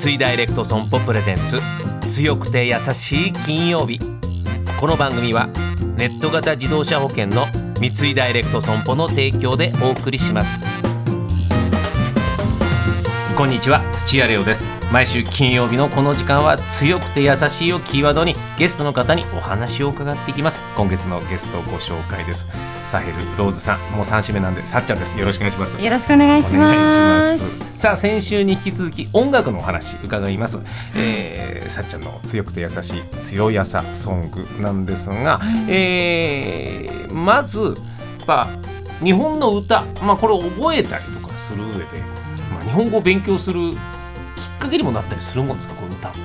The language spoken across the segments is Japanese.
三井ダイレクト損保プレゼンツ。強くて優しい金曜日。この番組はネット型自動車保険の三井ダイレクト損保の提供でお送りします。こんにちは土屋レオです。毎週金曜日のこの時間は強くて優しいをキーワードにゲストの方にお話を伺っていきます。今月のゲストをご紹介です。サヘルローズさんもう3週目なんでさっちゃんです。よろしくお願いします。よろしくお願いしますさあ先週に引き続き音楽のお話伺います、えー、さっちゃんの強くて優しい強やさソングなんですが、えーまずまあ日本の歌、まあ、これを覚えたりとかする上で、まあ、日本語を勉強するきっかけにもなったりするもんですか？この歌って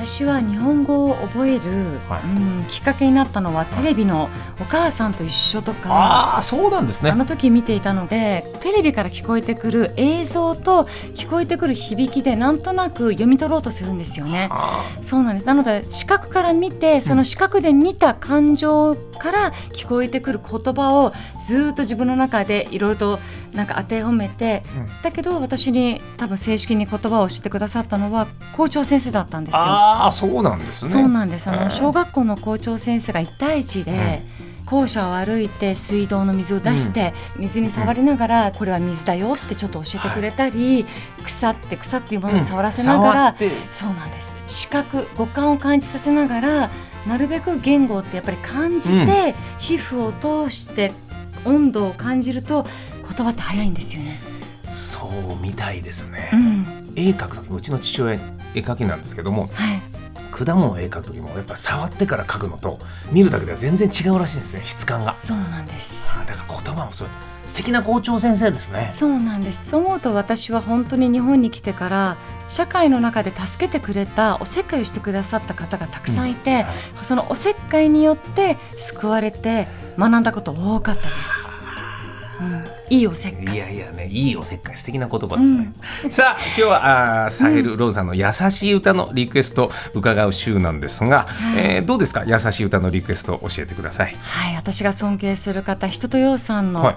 私は日本語を覚える、はいうん、きっかけになったのはテレビの「お母さんと一緒」とか。ああそうなんですねあ。の時見ていたのでテレビから聞こえてくる映像と聞こえてくる響きでなんとなく読み取ろうとするんですよね。あそうなんですなので視覚から見てその視覚で見た感情から聞こえてくる言葉をずっと自分の中でいろいろとなんか当てはめて、うんだけど私に多分正式に言葉を教えてくださったのは校長先生だったんですよ。あーそうなんですね。そうなんです。あの小学校の校長先生が1対1で、校舎を歩いて水道の水を出して、水に触りながら、これは水だよってちょっと教えてくれたり、草って草っていうものに触らせながら、そうなんです。視覚五感を感じさせながらなるべく言語ってやっぱり感じて、皮膚を通して温度を感じると言葉って早いんですよね。そうみたいですね。うん。絵描く時もうちの父親絵描きなんですけどもはい、果物を絵描く時もやっぱ触ってから描くのと見るだけでは全然違うらしいんですね質感が。そうなんです。だから言葉もそう素敵な校長先生ですね。そうなんですそう思うと私は本当に日本に来てから社会の中で助けてくれたおせっかいをしてくださった方がたくさんいて、はいそのおせっかいによって救われて学んだこと多かったです、うん、い。いおせっかい。いやいやねいいおせっかい。素敵な言葉ですね。さあ今日はあーサヘル・ローズさんの優しい歌のリクエストを伺う週なんですが、えーどうですか？優しい歌のリクエストを教えてください。はい私が尊敬する方人とようさんの、はい。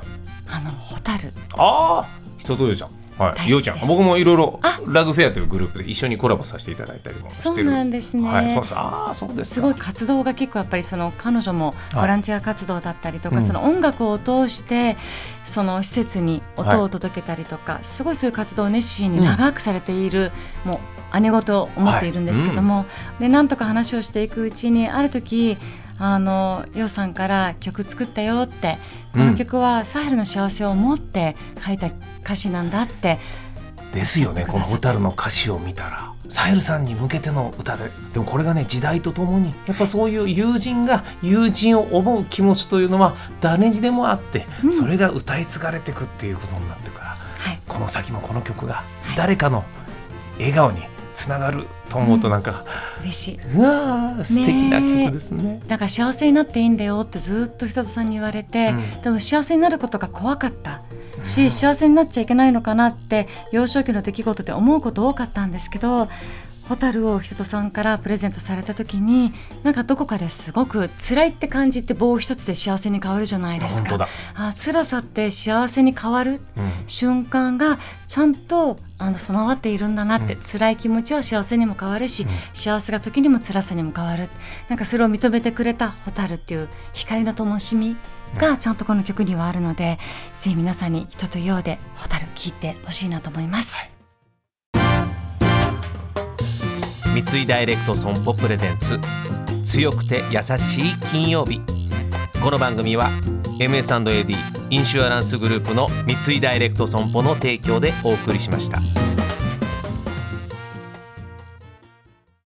あの蛍。ああ人とようちゃん。はい、ようちゃん僕もいろいろあ。ラグフェアというグループで一緒にコラボさせていただいたりもしてる。そうなんですね。はい、そうああそうですか。すごい活動が結構やっぱりその彼女もはい。ボランティア活動だったりとか、うん。その音楽を通してその施設に音を届けたりとか、すごいそういう活動を熱心に長くされている、もう姉御と思っているんですけども、でなんとか話をしていくうちにある時あのようさんから曲作ったよってこの曲はサヘルの幸せを思って書いた歌詞なんだって、ですよね。この蛍の歌詞を見たらサヘルさんに向けての歌ででもこれがね時代とともにやっぱそういう友人が友人を思う気持ちというのは誰にでもあって、うん。それが歌い継がれていくっていうことになってるからはい、この先もこの曲がい誰かの笑顔につながると思うとなんか、嬉しい。うわー素敵な曲ですね。なんか幸せになっていいんだよってずっと人とさんに言われて、うん。でも幸せになることが怖かった。し、幸せになっちゃいけないのかなって幼少期の出来事で思うこと多かったんですけど蛍を人とさんからプレゼントされた時になんかどこかですごく辛いって感じって棒一つで幸せに変わるじゃないですか。本当だ。あ辛さって幸せに変わるうん。瞬間がちゃんとあの備わっているんだなって、うん。辛い気持ちは幸せにも変わるし、うん。幸せが時にも辛さにも変わる。なんかそれを認めてくれた蛍っていう光の灯火がちゃんとこの曲にはあるので、ぜひ皆さんに人とようで蛍聞いてほしいなと思います。三井ダイレクト損保プレゼンツ強くて優しい金曜日この番組は MS&AD インシュアランスグループの三井ダイレクト損保の提供でお送りしました。